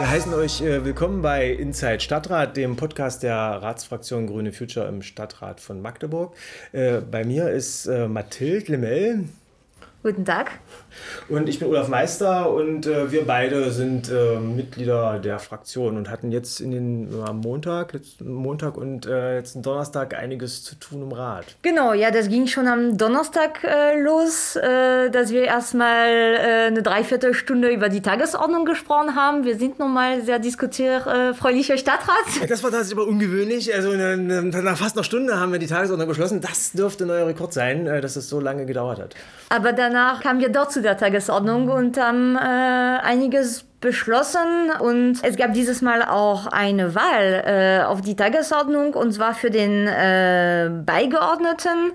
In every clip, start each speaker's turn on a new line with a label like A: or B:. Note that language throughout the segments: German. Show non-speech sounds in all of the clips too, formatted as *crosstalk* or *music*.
A: Wir heißen euch äh, willkommen bei Inside Stadtrat, dem Podcast der Ratsfraktion Grüne Future im Stadtrat von Magdeburg. Äh, bei mir ist äh, Mathilde Lemel.
B: Guten Tag.
A: Und ich bin Olaf Meister und äh, wir beide sind äh, Mitglieder der Fraktion und hatten jetzt in den äh, Montag, letzten Montag und äh, letzten Donnerstag einiges zu tun im Rat.
B: Genau, ja, das ging schon am Donnerstag äh, los, äh, dass wir erstmal äh, eine Dreiviertelstunde über die Tagesordnung gesprochen haben. Wir sind nun mal sehr diskutierfreulicher Stadtrat.
A: Das war tatsächlich aber ungewöhnlich. Also nach fast einer Stunde haben wir die Tagesordnung beschlossen. Das dürfte ein neuer Rekord sein, äh, dass es so lange gedauert hat.
B: Aber danach kamen wir dort zu der Tagesordnung und haben äh, einiges beschlossen. Und es gab dieses Mal auch eine Wahl äh, auf die Tagesordnung und zwar für den äh, Beigeordneten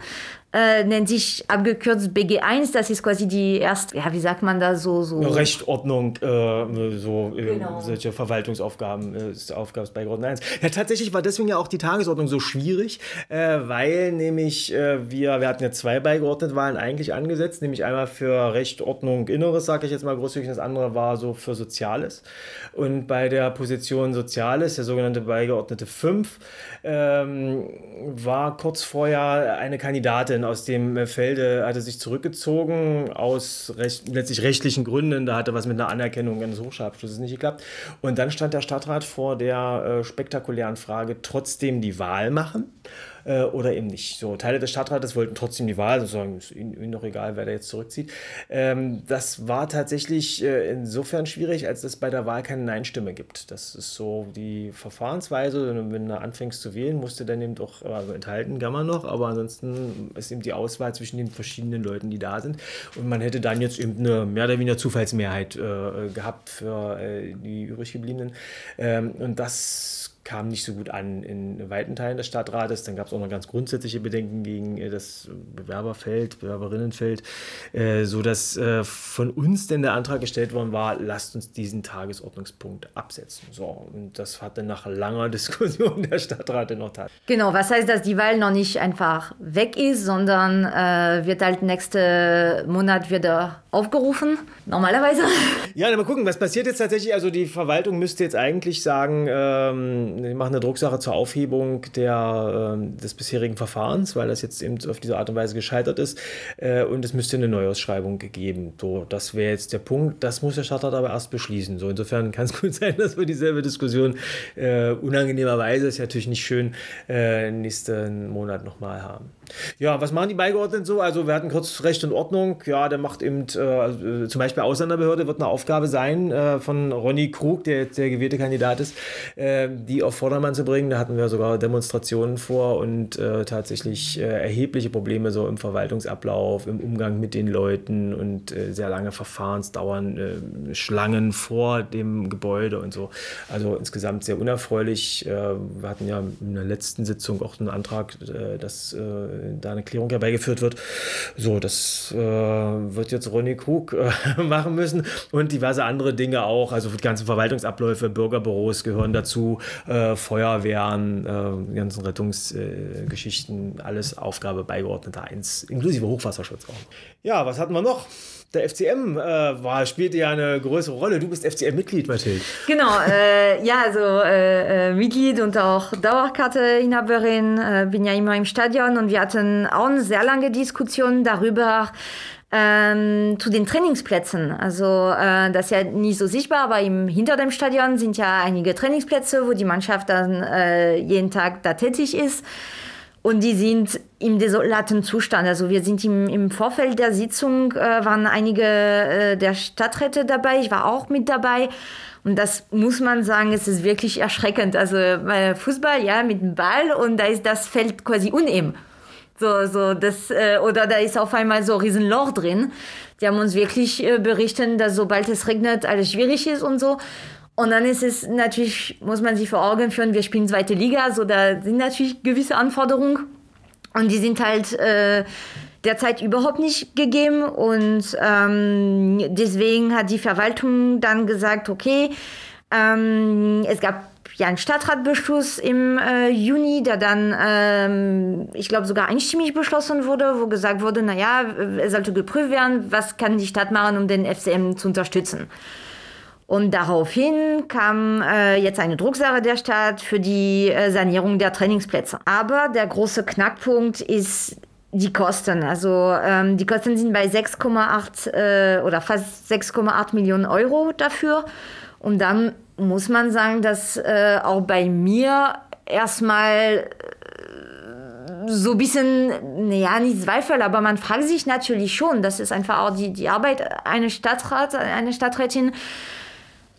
B: äh, nennt sich abgekürzt BG1. Das ist quasi die erste, ja, wie sagt man da so? so
A: Rechtordnung, äh, so äh, genau. solche Verwaltungsaufgaben, äh, ist Aufgabe bei Grund 1. Ja, tatsächlich war deswegen ja auch die Tagesordnung so schwierig, äh, weil nämlich wir, wir hatten ja zwei beigeordnete Wahlen eigentlich angesetzt, nämlich einmal für Rechtordnung Inneres, sage ich jetzt mal großzügig, das andere war so für Soziales. Und bei der Position Soziales, der sogenannte Beigeordnete 5, ähm, war kurz vorher eine Kandidatin aus dem Felde, hatte sich zurückgezogen aus recht, letztlich rechtlichen Gründen. Da hatte was mit einer Anerkennung eines Hochschulabschlusses nicht geklappt. Und dann stand der Stadtrat vor der äh, spektakulären Frage, trotzdem die Wahl machen äh, oder eben nicht. So, Teile des Stadtrates wollten trotzdem die Wahl, sozusagen ist ihnen, ihnen noch egal, wer da jetzt zurückzieht. Ähm, das war tatsächlich äh, insofern schwierig, als es bei der Wahl keine Nein-Stimme gibt. Das ist so die Verfahrensweise. Wenn du anfängst zu wählen, musst du dann eben doch, also enthalten kann man noch, aber ansonsten ist eben die Auswahl zwischen den verschiedenen Leuten, die da sind. Und man hätte dann jetzt eben eine mehr oder weniger Zufallsmehrheit äh, gehabt für äh, die übrig gebliebenen. Ähm, und das kam nicht so gut an in weiten Teilen des Stadtrates. Dann gab es auch noch ganz grundsätzliche Bedenken gegen äh, das Bewerberfeld, Bewerberinnenfeld, äh, sodass äh, von uns denn der Antrag gestellt worden war, lasst uns diesen Tagesordnungspunkt absetzen. So, und das hat dann nach langer *laughs* Diskussion der Stadtrat noch tat.
B: Genau, was heißt, dass die Wahl noch nicht einfach weg ist, sondern äh, wird halt nächsten Monat wieder aufgerufen, normalerweise.
A: Ja, dann mal gucken, was passiert jetzt tatsächlich. Also die Verwaltung müsste jetzt eigentlich sagen, ähm, die machen eine Drucksache zur Aufhebung der, äh, des bisherigen Verfahrens, weil das jetzt eben auf diese Art und Weise gescheitert ist. Äh, und es müsste eine Neuausschreibung gegeben. So, das wäre jetzt der Punkt. Das muss der Stadtrat aber erst beschließen. So, insofern kann es *laughs* gut sein, dass wir dieselbe Diskussion äh, unangenehmerweise, ist ja natürlich nicht schön, äh, nächsten Monat nochmal haben. Ja, was machen die Beigeordneten so? Also wir hatten kurz Recht und Ordnung. Ja, der macht eben äh, also, zum Beispiel Ausländerbehörde wird eine Aufgabe sein äh, von Ronny Krug, der jetzt der gewählte Kandidat ist, äh, die auf Vordermann zu bringen. Da hatten wir sogar Demonstrationen vor und äh, tatsächlich äh, erhebliche Probleme so im Verwaltungsablauf, im Umgang mit den Leuten und äh, sehr lange Verfahrensdauern, Schlangen vor dem Gebäude und so. Also insgesamt sehr unerfreulich. wir hatten ja in der letzten Sitzung auch einen Antrag, dass da eine Klärung herbeigeführt wird. So, das äh, wird jetzt Ronny Krug äh, *laughs* machen müssen und diverse andere Dinge auch. Also die ganzen Verwaltungsabläufe, Bürgerbüros gehören dazu, äh, Feuerwehren, äh, ganzen Rettungsgeschichten, alles Aufgabe beigeordneter 1, inklusive Hochwasserschutz auch. Ja, was hatten wir noch? Der FCM äh, war, spielte ja eine größere Rolle. Du bist FCM-Mitglied, Mathilde.
B: Genau, äh, ja, also äh, äh Mitglied und auch Dauerkarte-Inhaberin, äh, bin ja immer im Stadion und wir hatten auch eine sehr lange Diskussion darüber, ähm, zu den Trainingsplätzen. Also äh, das ist ja nicht so sichtbar, aber im, hinter dem Stadion sind ja einige Trainingsplätze, wo die Mannschaft dann äh, jeden Tag da tätig ist. Und die sind im desolaten Zustand. Also wir sind im, im Vorfeld der Sitzung, äh, waren einige äh, der Stadträte dabei, ich war auch mit dabei. Und das muss man sagen, es ist wirklich erschreckend. Also äh, Fußball, ja, mit dem Ball und da ist das Feld quasi uneben. So, so das, äh, oder da ist auf einmal so ein Riesenloch drin. Die haben uns wirklich äh, berichtet, dass sobald es regnet, alles schwierig ist und so. Und dann ist es natürlich, muss man sich vor Augen führen, wir spielen zweite Liga, so da sind natürlich gewisse Anforderungen und die sind halt äh, derzeit überhaupt nicht gegeben und ähm, deswegen hat die Verwaltung dann gesagt, okay, ähm, es gab ja einen Stadtratbeschluss im äh, Juni, der dann, ähm, ich glaube, sogar einstimmig beschlossen wurde, wo gesagt wurde, naja, es sollte geprüft werden, was kann die Stadt machen, um den FCM zu unterstützen. Und daraufhin kam äh, jetzt eine Drucksache der Stadt für die äh, Sanierung der Trainingsplätze. Aber der große Knackpunkt ist die Kosten. Also ähm, die Kosten sind bei 6,8 äh, oder fast 6,8 Millionen Euro dafür. Und dann muss man sagen, dass äh, auch bei mir erstmal äh, so ein bisschen, ja, nicht Zweifel, aber man fragt sich natürlich schon, das ist einfach auch die, die Arbeit eines Stadtrats, einer Stadträtin.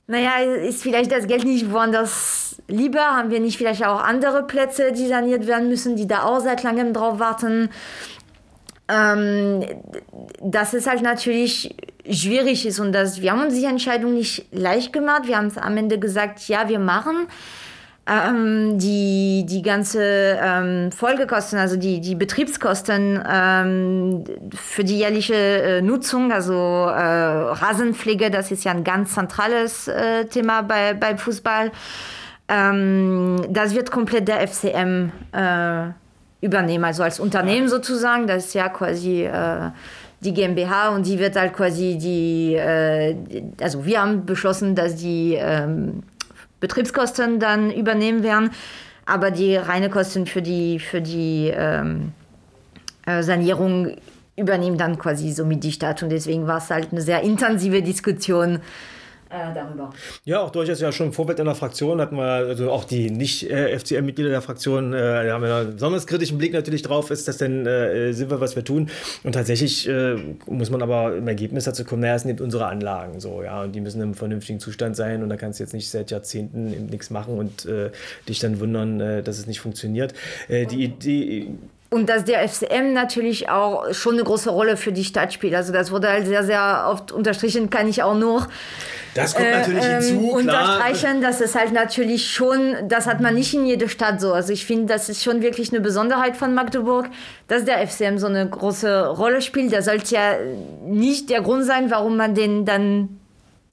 B: Naja, ist vielleicht das Geld nicht woanders lieber? Haben wir nicht vielleicht auch andere Plätze, die saniert werden müssen, die da auch seit langem drauf warten? Ähm, das ist halt natürlich schwierig ist und das, wir haben uns die Entscheidung nicht leicht gemacht. Wir haben es am Ende gesagt, ja, wir machen. Ähm, die, die ganze ähm, Folgekosten, also die, die Betriebskosten ähm, für die jährliche äh, Nutzung, also äh, Rasenpflege, das ist ja ein ganz zentrales äh, Thema bei, beim Fußball. Ähm, das wird komplett der FCM äh, übernehmen, also als Unternehmen sozusagen. Das ist ja quasi äh, die GmbH und die wird halt quasi die, äh, also wir haben beschlossen, dass die ähm, Betriebskosten dann übernehmen werden, aber die reine Kosten für die, für die ähm, äh, Sanierung übernehmen dann quasi somit die Stadt. Und deswegen war es halt eine sehr intensive Diskussion äh, darüber.
A: Ja, auch durchaus ja schon im Vorfeld in der Fraktion hatten wir, also auch die Nicht-FCM-Mitglieder der Fraktion, äh, haben einen besonders kritischen Blick natürlich drauf, ist das denn äh, sinnvoll, was wir tun? Und tatsächlich äh, muss man aber im Ergebnis dazu kommen, naja, es sind unsere Anlagen so, ja, und die müssen im vernünftigen Zustand sein und da kannst du jetzt nicht seit Jahrzehnten nichts machen und äh, dich dann wundern, äh, dass es nicht funktioniert. Die Idee
B: und dass der FCM natürlich auch schon eine große Rolle für die Stadt spielt. Also das wurde halt sehr, sehr oft unterstrichen, kann ich auch nur
A: das kommt natürlich äh, hinzu,
B: ähm, unterstreichen, dass es halt natürlich schon, das hat man nicht in jeder Stadt so. Also ich finde, das ist schon wirklich eine Besonderheit von Magdeburg, dass der FCM so eine große Rolle spielt. Der sollte ja nicht der Grund sein, warum man den dann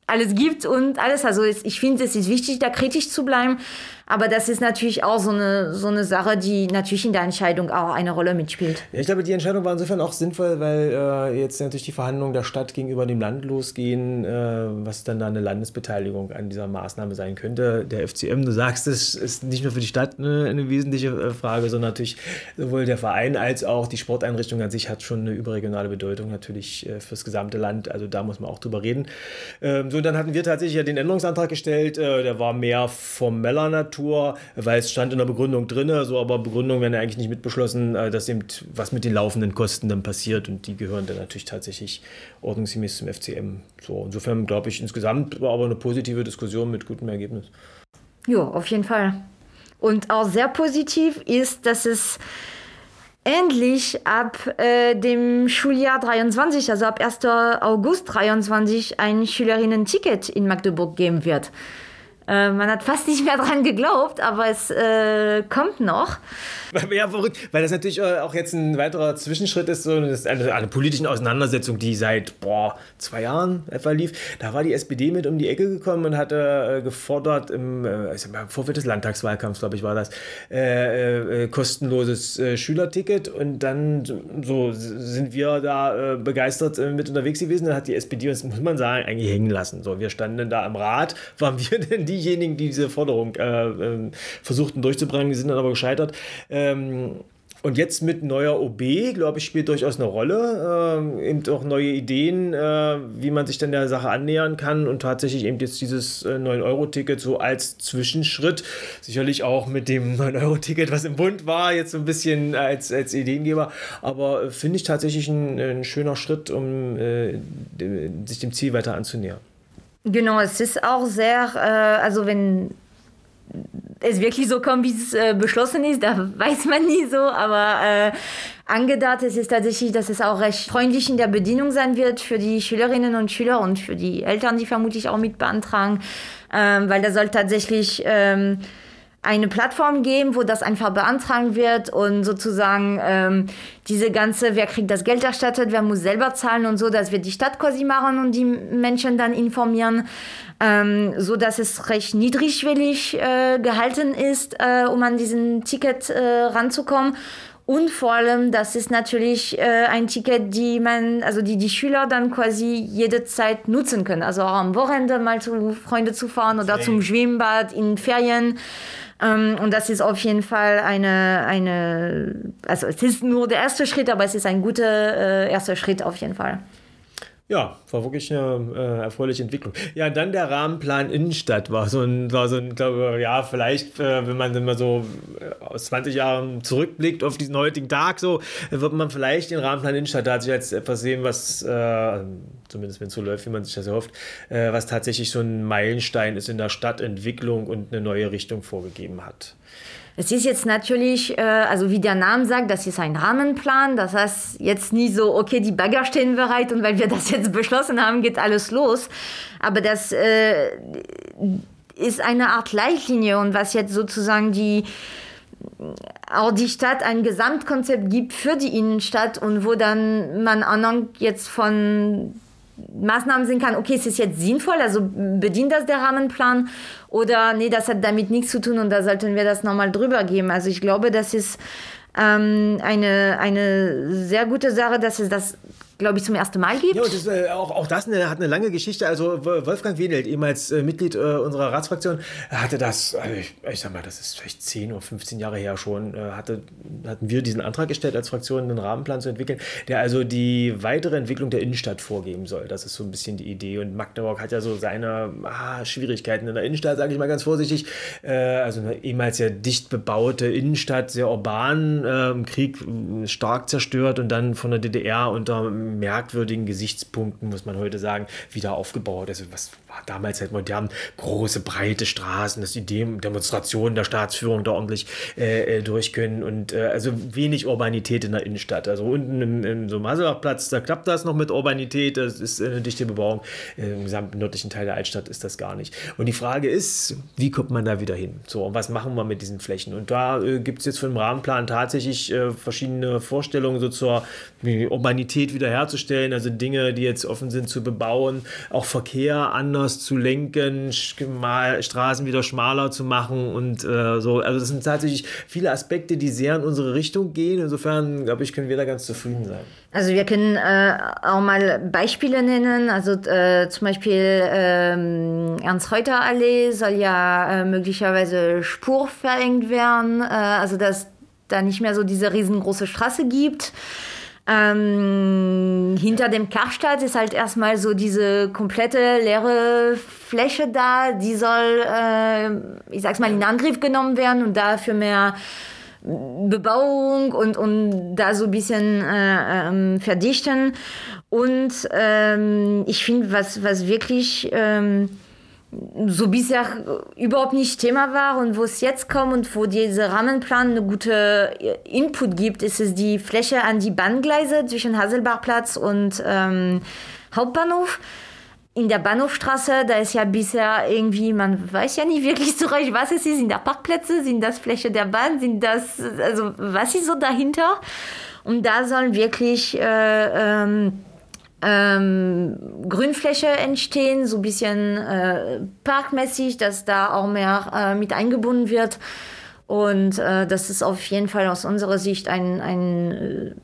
B: alles gibt und alles. Also ich finde, es ist wichtig, da kritisch zu bleiben. Aber das ist natürlich auch so eine, so eine Sache, die natürlich in der Entscheidung auch eine Rolle mitspielt.
A: Ja, ich glaube, die Entscheidung war insofern auch sinnvoll, weil äh, jetzt natürlich die Verhandlungen der Stadt gegenüber dem Land losgehen, äh, was dann da eine Landesbeteiligung an dieser Maßnahme sein könnte. Der FCM, du sagst es, ist nicht nur für die Stadt eine, eine wesentliche äh, Frage, sondern natürlich sowohl der Verein als auch die Sporteinrichtung an sich hat schon eine überregionale Bedeutung natürlich äh, fürs gesamte Land. Also da muss man auch drüber reden. Ähm, so, dann hatten wir tatsächlich ja den Änderungsantrag gestellt. Äh, der war mehr formeller Natur Natur, weil es stand in der Begründung drin, so aber Begründungen werden ja eigentlich nicht mitbeschlossen, äh, dass eben was mit den laufenden Kosten dann passiert und die gehören dann natürlich tatsächlich ordnungsgemäß zum FCM. So, insofern glaube ich insgesamt war aber eine positive Diskussion mit gutem Ergebnis.
B: Ja, auf jeden Fall. Und auch sehr positiv ist, dass es endlich ab äh, dem Schuljahr 23, also ab 1. August 23, ein Schülerinnen-Ticket in Magdeburg geben wird. Äh, man hat fast nicht mehr dran geglaubt, aber es äh, kommt noch. *laughs*
A: Ja, verrückt, weil das natürlich äh, auch jetzt ein weiterer Zwischenschritt ist, so eine, eine politische Auseinandersetzung, die seit boah, zwei Jahren etwa lief. Da war die SPD mit um die Ecke gekommen und hatte äh, gefordert, im äh, Vorfeld des Landtagswahlkampfs, glaube ich, war das, kostenloses Schülerticket. Und dann so sind wir da begeistert mit unterwegs gewesen. Dann hat die SPD uns, muss man sagen, eigentlich hängen lassen. So, wir standen da im Rat, waren wir denn die diejenigen, die diese Forderung äh, äh, versuchten durchzubringen, die sind dann aber gescheitert. Ähm, und jetzt mit neuer OB, glaube ich, spielt durchaus eine Rolle. Ähm, eben auch neue Ideen, äh, wie man sich dann der Sache annähern kann und tatsächlich eben jetzt dieses äh, 9-Euro-Ticket so als Zwischenschritt, sicherlich auch mit dem *laughs* 9-Euro-Ticket, was im Bund war, jetzt so ein bisschen als, als Ideengeber. Aber äh, finde ich tatsächlich ein, ein, schöner Schritt, um äh, sich dem Ziel weiter anzunähern.
B: Genau, es ist auch sehr, äh, also wenn es wirklich so kommt, wie es äh, beschlossen ist, da weiß man nie so, aber äh, angedacht es ist tatsächlich, dass es auch recht freundlich in der Bedienung sein wird für die Schülerinnen und Schüler und für die Eltern, die vermutlich auch mit beantragen, ähm, weil da soll tatsächlich... Ähm, eine Plattform geben, wo das einfach beantragen wird und sozusagen ähm, diese ganze, wer kriegt das Geld erstattet, wer muss selber zahlen und so, dass wir die Stadt quasi machen und die Menschen dann informieren, ähm, so dass es recht niedrigschwellig äh, gehalten ist, äh, um an diesen Ticket äh, ranzukommen. Und vor allem, das ist natürlich äh, ein Ticket, die man, also die die Schüler dann quasi jede Zeit nutzen können. Also auch am Wochenende mal zu Freunden zu fahren oder zum Schwimmbad in Ferien. Ähm, und das ist auf jeden Fall eine, eine, also es ist nur der erste Schritt, aber es ist ein guter äh, erster Schritt auf jeden Fall.
A: Ja, war wirklich eine äh, erfreuliche Entwicklung. Ja, dann der Rahmenplan Innenstadt war so ein, war so ein glaube ja, vielleicht, äh, wenn man immer so äh, aus 20 Jahren zurückblickt auf diesen heutigen Tag, so wird man vielleicht den Rahmenplan Innenstadt da als etwas sehen, was äh, zumindest wenn es so läuft, wie man sich das erhofft, äh, was tatsächlich so ein Meilenstein ist in der Stadtentwicklung und eine neue Richtung vorgegeben hat.
B: Es ist jetzt natürlich, äh, also wie der Name sagt, das ist ein Rahmenplan. Das heißt jetzt nie so, okay, die Bagger stehen bereit und weil wir das jetzt beschlossen haben, geht alles los. Aber das äh, ist eine Art Leitlinie und was jetzt sozusagen die auch die Stadt ein Gesamtkonzept gibt für die Innenstadt und wo dann man anhand jetzt von Maßnahmen sehen kann, okay, es ist jetzt sinnvoll, also bedient das der Rahmenplan oder nee, das hat damit nichts zu tun und da sollten wir das nochmal drüber geben. Also ich glaube, das ist ähm, eine, eine sehr gute Sache, dass es das glaube ich, zum ersten Mal gibt.
A: Ja, und das, äh, auch, auch das eine, hat eine lange Geschichte. Also Wolfgang Wedelt, ehemals äh, Mitglied äh, unserer Ratsfraktion, hatte das, also ich, ich, sag mal, das ist vielleicht 10 oder 15 Jahre her schon, äh, hatte, hatten wir diesen Antrag gestellt, als Fraktion einen Rahmenplan zu entwickeln, der also die weitere Entwicklung der Innenstadt vorgeben soll. Das ist so ein bisschen die Idee. Und Magdeburg hat ja so seine ah, Schwierigkeiten in der Innenstadt, sage ich mal ganz vorsichtig. Äh, also eine ehemals sehr dicht bebaute Innenstadt, sehr urban, äh, im Krieg stark zerstört und dann von der DDR unter merkwürdigen Gesichtspunkten, muss man heute sagen, wieder aufgebaut. Also was war damals halt modern, große, breite Straßen, dass die Dem Demonstrationen der Staatsführung da ordentlich äh, äh, durch können und äh, also wenig Urbanität in der Innenstadt. Also unten im, im so Maselbachplatz, da klappt das noch mit Urbanität, das ist eine dichte Bebauung. Im gesamten nördlichen Teil der Altstadt ist das gar nicht. Und die Frage ist, wie kommt man da wieder hin? So, und was machen wir mit diesen Flächen? Und da äh, gibt es jetzt für den Rahmenplan tatsächlich äh, verschiedene Vorstellungen so zur Urbanität wiederherzustellen, also Dinge, die jetzt offen sind zu bebauen, auch Verkehr anders zu lenken, Straßen wieder schmaler zu machen und äh, so. Also das sind tatsächlich viele Aspekte, die sehr in unsere Richtung gehen. Insofern, glaube ich, können wir da ganz zufrieden sein.
B: Also wir können äh, auch mal Beispiele nennen. Also äh, zum Beispiel ähm, Ernst-Reuter-Allee soll ja äh, möglicherweise spurverengt werden. Äh, also dass da nicht mehr so diese riesengroße Straße gibt. Ähm, hinter dem Karstadt ist halt erstmal so diese komplette leere Fläche da, die soll, äh, ich sag's mal, in Angriff genommen werden und dafür mehr Bebauung und, und da so ein bisschen äh, ähm, verdichten. Und ähm, ich finde, was, was wirklich ähm, so bisher überhaupt nicht Thema war und wo es jetzt kommt und wo dieser Rahmenplan eine gute Input gibt, ist es die Fläche an die Bahngleise zwischen Hasselbachplatz und ähm, Hauptbahnhof. In der Bahnhofstraße, da ist ja bisher irgendwie, man weiß ja nicht wirklich so recht, was es ist. Sind da Parkplätze? Sind das Fläche der Bahn? Sind das, also was ist so dahinter? Und da sollen wirklich äh, ähm, ähm, Grünfläche entstehen, so ein bisschen äh, parkmäßig, dass da auch mehr äh, mit eingebunden wird. Und äh, das ist auf jeden Fall aus unserer Sicht ein, ein äh,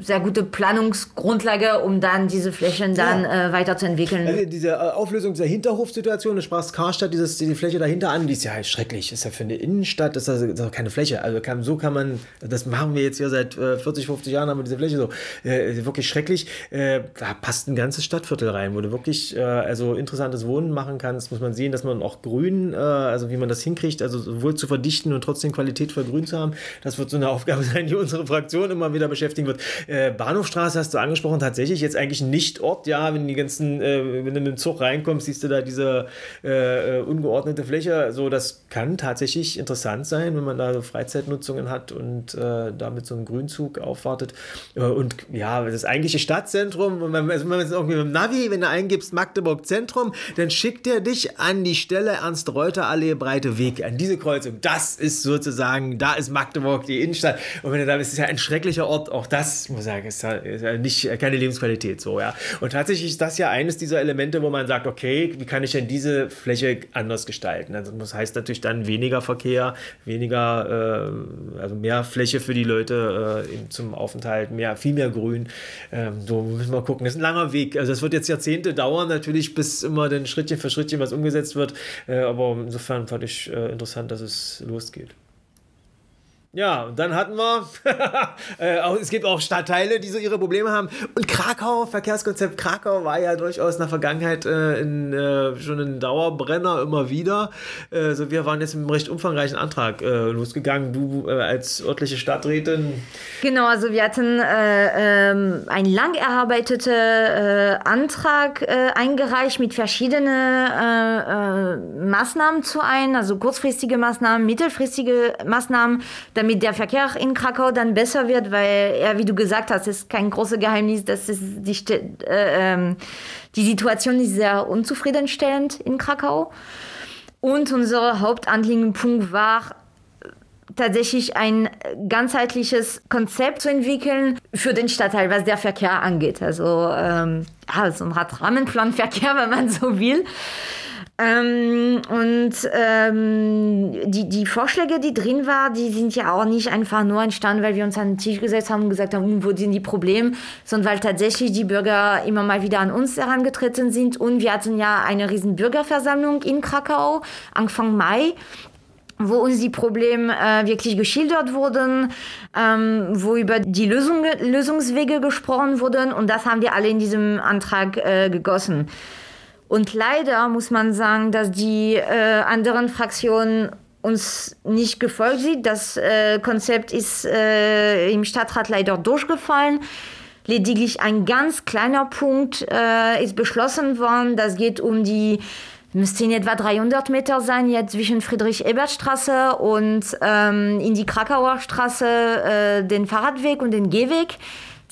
B: sehr gute Planungsgrundlage, um dann diese Flächen dann ja. äh, weiterzuentwickeln.
A: Also diese äh, Auflösung dieser Hinterhofsituation, du sprachst Karstadt, dieses, die Fläche dahinter an, die ist ja halt schrecklich. Ist ja für eine Innenstadt, ist das, ist keine Fläche. Also kann, so kann man, das machen wir jetzt hier seit äh, 40, 50 Jahren, haben wir diese Fläche so. Äh, wirklich schrecklich. Äh, da passt ein ganzes Stadtviertel rein, wo du wirklich äh, also interessantes Wohnen machen kannst. Muss man sehen, dass man auch Grün, also wie man das hinkriegt, also sowohl zu verdichten und trotzdem Qualität für Grün zu haben. Das wird so eine *laughs* Aufgabe sein, die unsere Fraktion immer wieder beschäftigen wird. Äh, Bahnhofstraße hast du angesprochen, tatsächlich jetzt eigentlich ein Nicht-Ort, ja, wenn die ganzen, äh, wenn du mit dem Zug reinkommst, siehst du da diese äh, äh, ungeordnete Fläche. So, das kann tatsächlich interessant sein, wenn man da so Freizeitnutzungen hat und äh, damit so einen Grünzug aufwartet. Äh, und ja, das eigentliche Stadtzentrum, wenn man, also wenn man irgendwie mit dem Navi, wenn du eingibst Magdeburg Zentrum, dann schickt er dich an die Stelle Ernst-Reuter-Allee, Breite Weg, an diese Kreuzung. Das ist sozusagen, da ist Magdeburg, die Innenstadt. Und wenn du da bist, ist ja ein schrecklicher Ort, auch das das muss ich sagen, ist, ist nicht keine Lebensqualität so, ja. Und tatsächlich ist das ja eines dieser Elemente, wo man sagt, okay, wie kann ich denn diese Fläche anders gestalten? Also das heißt natürlich dann weniger Verkehr, weniger, äh, also mehr Fläche für die Leute äh, zum Aufenthalt, mehr, viel mehr Grün. Ähm, so müssen wir gucken. Das ist ein langer Weg. Also es wird jetzt Jahrzehnte dauern, natürlich, bis immer dann Schrittchen für Schrittchen was umgesetzt wird. Äh, aber insofern fand ich äh, interessant, dass es losgeht. Ja, und dann hatten wir, *laughs* äh, es gibt auch Stadtteile, die so ihre Probleme haben. Und Krakau, Verkehrskonzept Krakau war ja durchaus in der Vergangenheit äh, in, äh, schon ein Dauerbrenner immer wieder. Äh, so, wir waren jetzt mit einem recht umfangreichen Antrag äh, losgegangen. Du äh, als örtliche Stadträtin.
B: Genau, also wir hatten ähm, einen lang erarbeiteten Antrag eingereicht mit verschiedenen Maßnahmen zu ein, also kurzfristige Maßnahmen, mittelfristige Maßnahmen, damit der Verkehr in Krakau dann besser wird, weil ja, wie du gesagt hast, ist kein großes Geheimnis, dass es die, äh, ähm, die Situation ist sehr unzufriedenstellend in Krakau. Und unser Hauptanliegenpunkt war tatsächlich ein ganzheitliches Konzept zu entwickeln für den Stadtteil, was der Verkehr angeht. Also ähm, ja, so ein Rahmenplanverkehr, *laughs* wenn man so will. Ähm, und ähm, die, die Vorschläge, die drin waren, die sind ja auch nicht einfach nur entstanden, weil wir uns an den Tisch gesetzt haben und gesagt haben, hm, wo sind die Probleme, sondern weil tatsächlich die Bürger immer mal wieder an uns herangetreten sind. Und wir hatten ja eine riesen Bürgerversammlung in Krakau Anfang Mai wo uns die Probleme äh, wirklich geschildert wurden, ähm, wo über die Lösung, Lösungswege gesprochen wurden und das haben wir alle in diesem Antrag äh, gegossen. Und leider muss man sagen, dass die äh, anderen Fraktionen uns nicht gefolgt sind. Das äh, Konzept ist äh, im Stadtrat leider durchgefallen. Lediglich ein ganz kleiner Punkt äh, ist beschlossen worden. Das geht um die, müssten etwa 300 Meter sein, jetzt zwischen Friedrich-Ebert-Straße und ähm, in die Krakauer Straße, äh, den Fahrradweg und den Gehweg.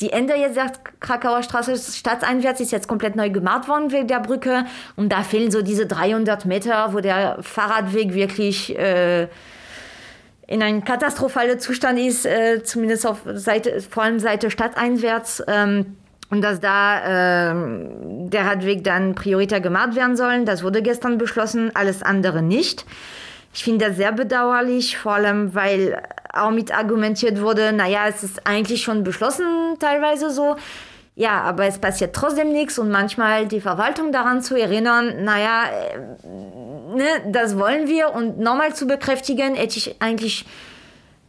B: Die Ende jetzt der Krakauer Straße stadteinwärts ist jetzt komplett neu gemacht worden wegen der Brücke. Und da fehlen so diese 300 Meter, wo der Fahrradweg wirklich äh, in einem katastrophalen Zustand ist, äh, zumindest auf Seite, vor allem Seite stadteinwärts. Ähm, und dass da äh, der Radweg dann prioritär gemacht werden soll. Das wurde gestern beschlossen, alles andere nicht. Ich finde das sehr bedauerlich, vor allem weil auch mit argumentiert wurde, naja, es ist eigentlich schon beschlossen teilweise so. Ja, aber es passiert trotzdem nichts und manchmal die Verwaltung daran zu erinnern, naja, äh, ne, das wollen wir und nochmal zu bekräftigen, hätte ich eigentlich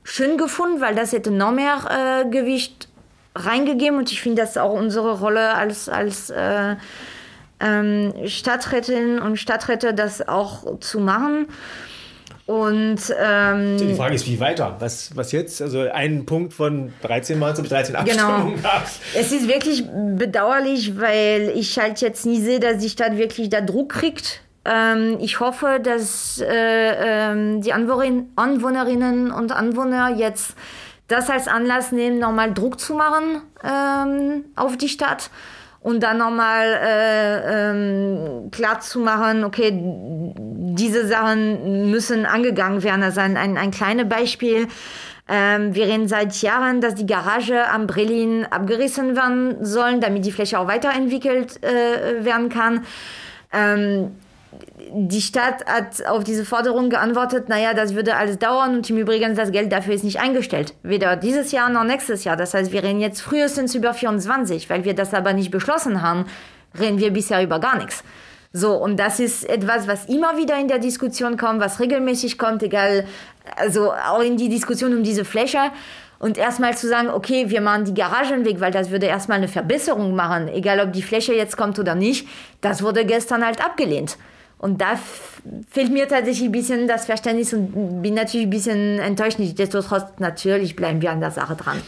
B: schön gefunden, weil das hätte noch mehr äh, Gewicht reingegeben und ich finde, das ist auch unsere Rolle als, als äh, ähm, Stadträtin und Stadträte, das auch zu machen. Und ähm,
A: die Frage ist, wie weiter? Was, was jetzt? Also ein Punkt von 13 Mal zu 13 Abstimmungen genau. gab
B: es. ist wirklich bedauerlich, weil ich halt jetzt nie sehe, dass die Stadt wirklich da Druck kriegt. Ähm, ich hoffe, dass äh, äh, die Anwohnerinnen und Anwohner jetzt das als Anlass nehmen, nochmal Druck zu machen ähm, auf die Stadt und dann nochmal äh, ähm, klar zu machen, okay, diese Sachen müssen angegangen werden. Also ein, ein, ein kleines Beispiel. Ähm, wir reden seit Jahren, dass die Garage am Brillin abgerissen werden sollen, damit die Fläche auch weiterentwickelt äh, werden kann. Ähm, die Stadt hat auf diese Forderung geantwortet, naja, das würde alles dauern und im Übrigen das Geld dafür ist nicht eingestellt. Weder dieses Jahr noch nächstes Jahr. Das heißt, wir reden jetzt frühestens über 24. Weil wir das aber nicht beschlossen haben, reden wir bisher über gar nichts. So, und das ist etwas, was immer wieder in der Diskussion kommt, was regelmäßig kommt, egal, also auch in die Diskussion um diese Fläche. Und erstmal zu sagen, okay, wir machen die Garagen weg, weil das würde erstmal eine Verbesserung machen, egal ob die Fläche jetzt kommt oder nicht, das wurde gestern halt abgelehnt. Und da fehlt mir tatsächlich ein bisschen das Verständnis und bin natürlich ein bisschen enttäuscht. Nichtsdestotrotz, natürlich bleiben wir an der Sache dran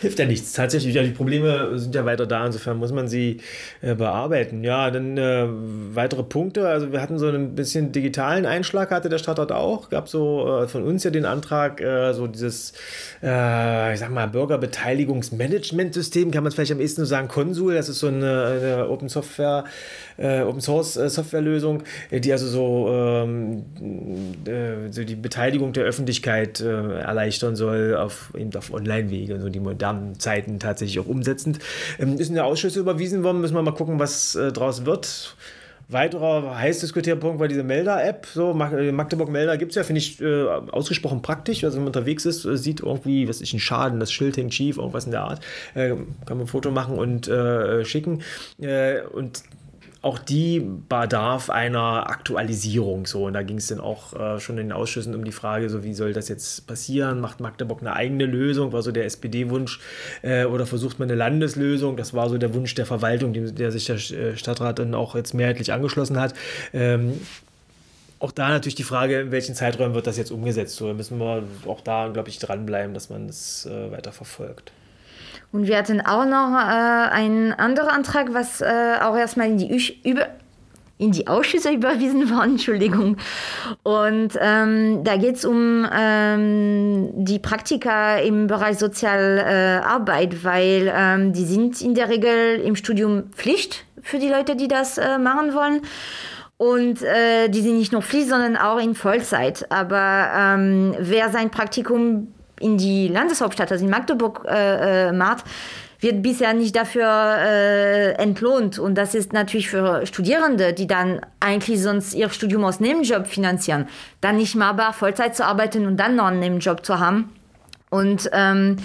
A: hilft ja nichts. Tatsächlich, ja, die Probleme sind ja weiter da, insofern muss man sie äh, bearbeiten. Ja, dann äh, weitere Punkte. Also wir hatten so ein bisschen digitalen Einschlag, hatte der Stadtrat auch. Gab so äh, von uns ja den Antrag, äh, so dieses, äh, ich sag mal, Bürgerbeteiligungsmanagementsystem, kann man vielleicht am ehesten nur sagen, Konsul, das ist so eine, eine Open Software äh, Open Source Softwarelösung, die also so, ähm, äh, so die Beteiligung der Öffentlichkeit erleichtern soll auf, eben auf Online-Wege, so die modernen Zeiten tatsächlich auch umsetzend. Ähm, ist in der Ausschüsse überwiesen worden, müssen wir mal gucken, was äh, draus wird. Weiterer heiß diskutierter Punkt war diese Melder-App. So, äh, Magdeburg Melder gibt es ja, finde ich, äh, ausgesprochen praktisch. Also, wenn man unterwegs ist, äh, sieht irgendwie, was ist ein Schaden, das Schild hängt schief, irgendwas in der Art. Äh, kann man ein Foto machen und äh, schicken. Und auch die bedarf einer Aktualisierung. So. Und da ging es dann auch äh, schon in den Ausschüssen um die Frage, so wie soll das jetzt passieren? Macht Magdeburg eine eigene Lösung? War so der SPD-Wunsch. Äh, oder versucht man eine Landeslösung? Das war so der Wunsch der Verwaltung, dem, der sich der äh, Stadtrat dann auch jetzt mehrheitlich angeschlossen hat. Ähm, auch da natürlich die Frage, in welchen Zeiträumen wird das jetzt umgesetzt. So müssen wir auch da, glaube ich, dranbleiben, dass man das äh, weiter verfolgt.
B: Und wir hatten auch noch äh, einen anderen Antrag, was äh, auch erstmal in die, über, in die Ausschüsse *laughs* überwiesen war, Entschuldigung. Und ähm, da geht es um ähm, die Praktika im Bereich Sozialarbeit, äh, weil ähm, die sind in der Regel im Studium Pflicht für die Leute, die das äh, machen wollen. Und äh, die sind nicht nur Pflicht, sondern auch in Vollzeit. Aber ähm, wer sein Praktikum in die Landeshauptstadt, also in Magdeburg, äh, äh, macht, wird bisher nicht dafür äh, entlohnt. Und das ist natürlich für Studierende, die dann eigentlich sonst ihr Studium aus Nebenjob finanzieren, dann nicht machbar, Vollzeit zu arbeiten und dann noch einen Nebenjob zu haben. Und ähm,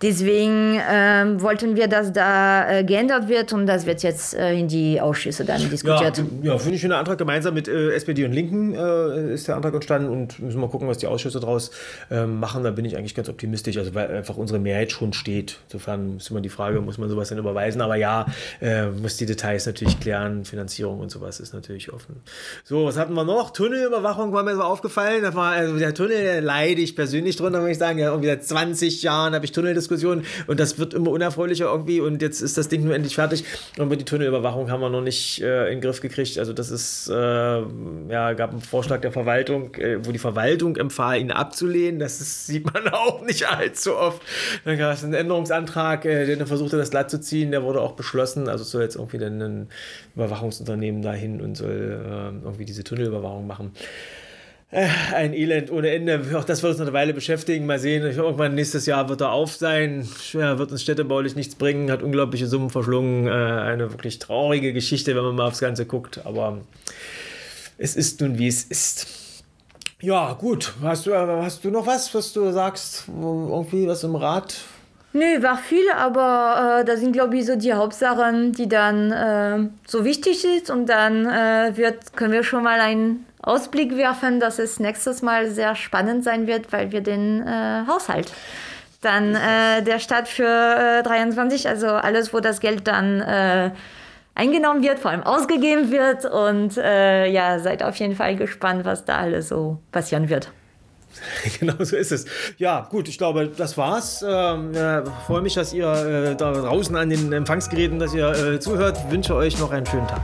B: Deswegen ähm, wollten wir, dass da äh, geändert wird und das wird jetzt äh, in die Ausschüsse dann diskutiert.
A: Ja, ja finde ich einen Antrag gemeinsam mit äh, SPD und Linken äh, ist der Antrag entstanden und müssen wir gucken, was die Ausschüsse daraus ähm, machen. Da bin ich eigentlich ganz optimistisch, also weil einfach unsere Mehrheit schon steht. Insofern ist immer die Frage, muss man sowas dann überweisen? Aber ja, äh, muss die Details natürlich klären. Finanzierung und sowas ist natürlich offen. So, was hatten wir noch? Tunnelüberwachung war mir so aufgefallen. Das war, also der Tunnel, der leide ich persönlich drunter, muss ich sagen. Ja, irgendwie seit 20 Jahren habe ich Tunnel Diskussion und das wird immer unerfreulicher irgendwie und jetzt ist das Ding nur endlich fertig. Aber die Tunnelüberwachung haben wir noch nicht äh, in den Griff gekriegt. Also das ist, äh, ja, gab einen Vorschlag der Verwaltung, äh, wo die Verwaltung empfahl, ihn abzulehnen. Das ist, sieht man *laughs* auch nicht allzu oft. Dann gab es einen Änderungsantrag, äh, der versuchte, das glatt zu ziehen. Der wurde auch beschlossen. Also soll jetzt irgendwie dann ein Überwachungsunternehmen dahin und soll äh, irgendwie diese Tunnelüberwachung machen. Äh, ein Elend ohne Ende. Auch das wird uns noch eine Weile beschäftigen. Mal sehen. Irgendwann nächstes Jahr wird er auf sein. Ja, wird uns städtebaulich nichts bringen. Hat unglaubliche Summen verschlungen. Äh, eine wirklich traurige Geschichte, wenn man mal aufs Ganze guckt. Aber es ist nun, wie es ist. Ja, gut. Hast du, hast du noch was, was du sagst? Irgendwie was im Rat?
B: Nö, war viel, aber äh, da sind, glaube ich, so die Hauptsachen, die dann äh, so wichtig sind. Und dann äh, wird, können wir schon mal einen Ausblick werfen, dass es nächstes Mal sehr spannend sein wird, weil wir den äh, Haushalt dann äh, der Stadt für 23, also alles, wo das Geld dann eingenommen wird, vor allem ausgegeben wird. Und ja, seid auf jeden Fall gespannt, was da alles so passieren wird. *laughs*
A: genau so ist es. Ja, gut, ich glaube, das war's. Ähm, äh, freue mich, dass ihr äh, da draußen an den Empfangsgeräten, dass ihr äh, zuhört. Wünsche euch noch einen schönen Tag.